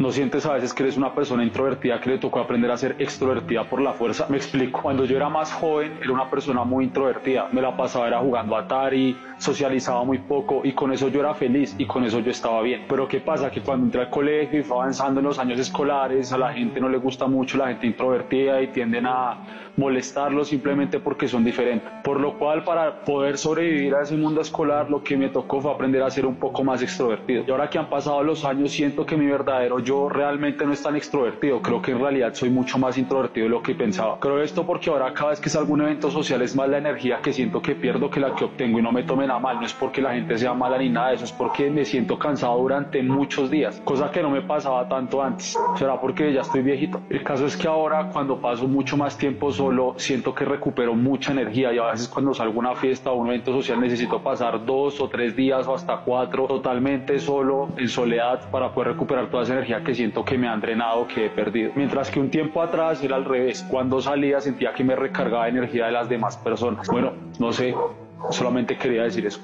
¿No sientes a veces que eres una persona introvertida que le tocó aprender a ser extrovertida por la fuerza? Me explico. Cuando yo era más joven, era una persona muy introvertida. Me la pasaba era jugando Atari, socializaba muy poco y con eso yo era feliz y con eso yo estaba bien. Pero ¿qué pasa? Que cuando entré al colegio y fue avanzando en los años escolares, a la gente no le gusta mucho la gente introvertida y tienden a molestarlo simplemente porque son diferentes. Por lo cual, para poder sobrevivir a ese mundo escolar, lo que me tocó fue aprender a ser un poco más extrovertido. Y ahora que han pasado los años, siento que mi verdad yo realmente no es tan extrovertido. Creo que en realidad soy mucho más introvertido de lo que pensaba. Creo esto porque ahora cada vez que salgo a un evento social es más la energía que siento que pierdo que la que obtengo y no me tomen a mal. No es porque la gente sea mala ni nada de eso, es porque me siento cansado durante muchos días, cosa que no me pasaba tanto antes. Será porque ya estoy viejito. El caso es que ahora cuando paso mucho más tiempo solo, siento que recupero mucha energía y a veces cuando salgo a una fiesta o un evento social necesito pasar dos o tres días o hasta cuatro totalmente solo en soledad para poder recuperar toda esa energía que siento que me han drenado, que he perdido. Mientras que un tiempo atrás era al revés. Cuando salía sentía que me recargaba energía de las demás personas. Bueno, no sé, solamente quería decir eso.